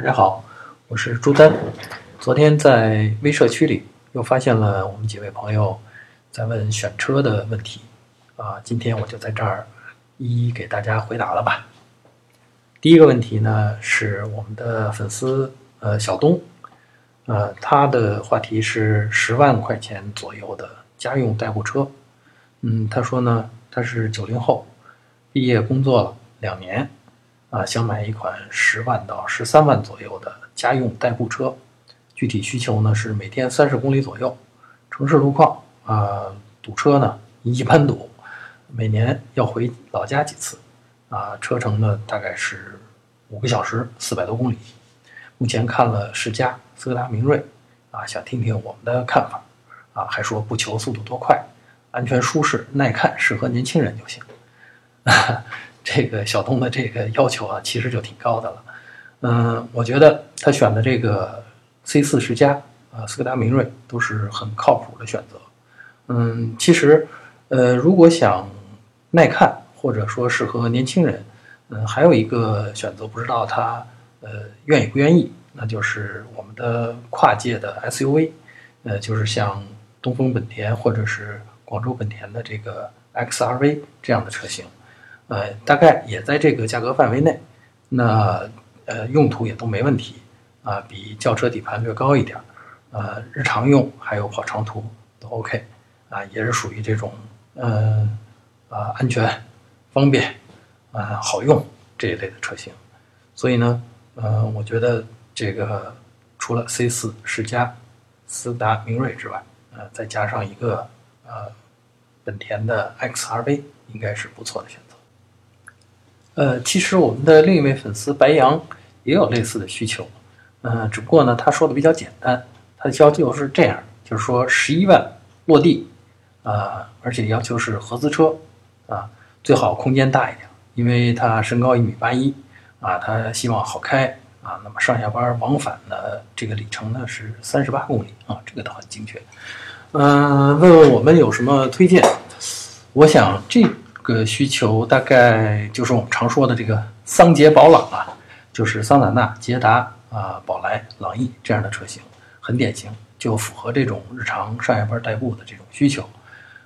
大家好，我是朱丹。昨天在微社区里又发现了我们几位朋友在问选车的问题啊，今天我就在这儿一一给大家回答了吧。第一个问题呢是我们的粉丝呃小东，呃他的话题是十万块钱左右的家用代步车。嗯，他说呢他是九零后，毕业工作了两年。啊，想买一款十万到十三万左右的家用代步车，具体需求呢是每天三十公里左右，城市路况啊堵车呢一般堵，每年要回老家几次，啊车程呢大概是五个小时，四百多公里。目前看了世嘉、斯柯达明锐，啊想听听我们的看法，啊还说不求速度多快，安全舒适耐看，适合年轻人就行。这个小东的这个要求啊，其实就挺高的了。嗯，我觉得他选的这个 C 四十加啊，斯柯达明锐都是很靠谱的选择。嗯，其实，呃，如果想耐看或者说适合年轻人，嗯，还有一个选择，不知道他呃愿意不愿意，那就是我们的跨界的 SUV，呃，就是像东风本田或者是广州本田的这个 XRV 这样的车型。呃，大概也在这个价格范围内，那呃用途也都没问题啊，比轿车底盘略高一点，呃日常用还有跑长途都 OK，啊也是属于这种嗯啊安全、方便啊好用这一类的车型，所以呢，呃我觉得这个除了 C 四世嘉、斯达明锐之外，呃再加上一个呃本田的 XRV，应该是不错的选择。呃，其实我们的另一位粉丝白羊也有类似的需求，嗯，只不过呢，他说的比较简单，他的要求是这样，就是说十一万落地，啊，而且要求是合资车，啊，最好空间大一点，因为他身高一米八一，啊，他希望好开，啊，那么上下班往返的这个里程呢是三十八公里，啊，这个倒很精确，嗯，问问我们有什么推荐？我想这。个需求大概就是我们常说的这个桑杰宝朗啊，就是桑塔纳、捷达啊、宝来、朗逸这样的车型，很典型，就符合这种日常上下班代步的这种需求。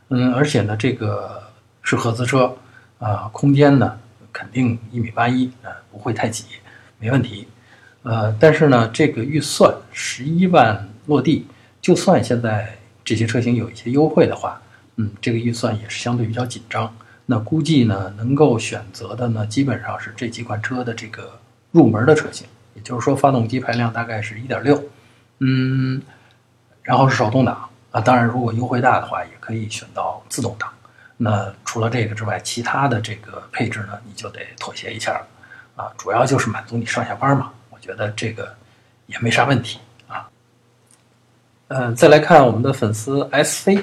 嗯，而且呢，这个是合资车啊，空间呢肯定一米八一啊，不会太挤，没问题。呃，但是呢，这个预算十一万落地，就算现在这些车型有一些优惠的话，嗯，这个预算也是相对比较紧张。那估计呢，能够选择的呢，基本上是这几款车的这个入门的车型，也就是说，发动机排量大概是一点六，嗯，然后是手动挡啊。当然，如果优惠大的话，也可以选到自动挡。那除了这个之外，其他的这个配置呢，你就得妥协一下了啊。主要就是满足你上下班嘛，我觉得这个也没啥问题啊。嗯，再来看我们的粉丝 S C，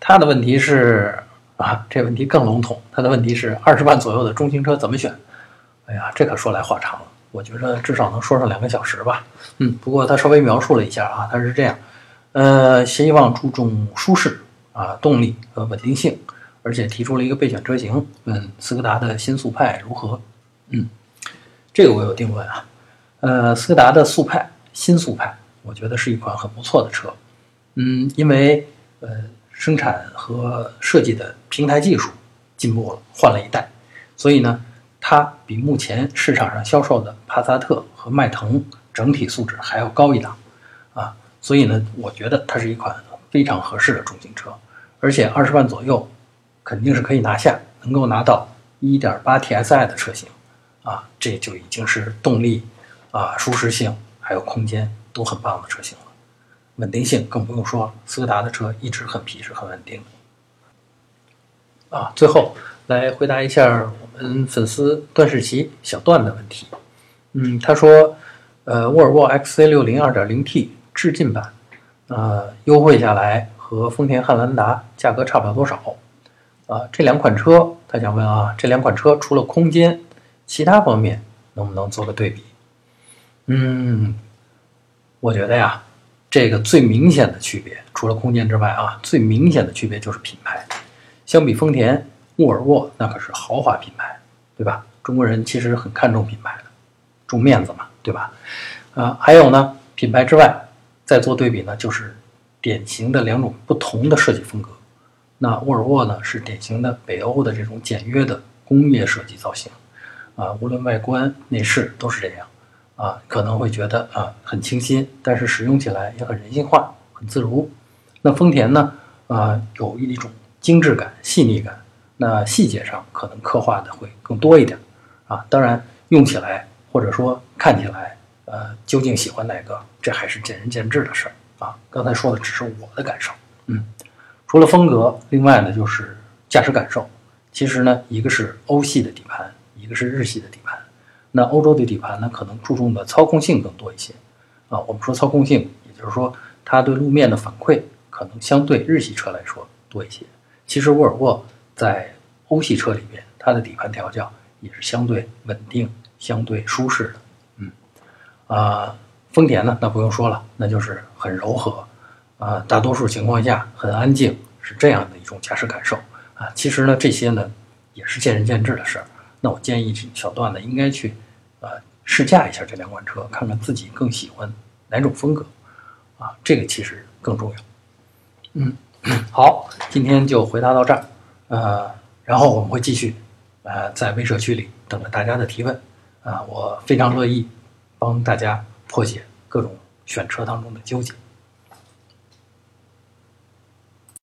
他的问题是。啊，这问题更笼统。他的问题是二十万左右的中型车怎么选？哎呀，这可说来话长了。我觉得至少能说上两个小时吧。嗯，不过他稍微描述了一下啊，他是这样，呃，希望注重舒适啊、动力和稳定性，而且提出了一个备选车型，问斯柯达的新速派如何？嗯，这个我有定论啊。呃，斯柯达的速派新速派，我觉得是一款很不错的车。嗯，因为呃。生产和设计的平台技术进步了，换了一代，所以呢，它比目前市场上销售的帕萨特和迈腾整体素质还要高一档，啊，所以呢，我觉得它是一款非常合适的中型车，而且二十万左右肯定是可以拿下，能够拿到 1.8T SI 的车型，啊，这就已经是动力啊、舒适性还有空间都很棒的车型了。稳定性更不用说，斯柯达的车一直很皮实、很稳定。啊，最后来回答一下我们粉丝段世奇小段的问题。嗯，他说，呃，沃尔沃 XC60 2.0T 致敬版，呃，优惠下来和丰田汉兰达价格差不了多少。啊，这两款车，他想问啊，这两款车除了空间，其他方面能不能做个对比？嗯，我觉得呀。这个最明显的区别，除了空间之外啊，最明显的区别就是品牌。相比丰田、沃尔沃，那可是豪华品牌，对吧？中国人其实很看重品牌的，重面子嘛，对吧？啊，还有呢，品牌之外再做对比呢，就是典型的两种不同的设计风格。那沃尔沃呢是典型的北欧的这种简约的工业设计造型，啊，无论外观内饰都是这样，啊，可能会觉得啊很清新，但是使用起来也很人性化，很自如。那丰田呢，啊，有一种精致感、细腻感，那细节上可能刻画的会更多一点，啊，当然用起来或者说看起来。呃，究竟喜欢哪个？这还是见仁见智的事儿啊。刚才说的只是我的感受。嗯，除了风格，另外呢就是驾驶感受。其实呢，一个是欧系的底盘，一个是日系的底盘。那欧洲的底盘呢，可能注重的操控性更多一些啊。我们说操控性，也就是说它对路面的反馈可能相对日系车来说多一些。其实沃尔沃在欧系车里边，它的底盘调教也是相对稳定、相对舒适的。嗯啊，丰田呢，那不用说了，那就是很柔和，啊，大多数情况下很安静，是这样的一种驾驶感受啊。其实呢，这些呢也是见仁见智的事儿。那我建议小段子应该去呃试驾一下这两款车，看看自己更喜欢哪种风格啊，这个其实更重要。嗯，好，今天就回答到这儿，呃，然后我们会继续呃在微社区里等着大家的提问啊，我非常乐意。帮大家破解各种选车当中的纠结。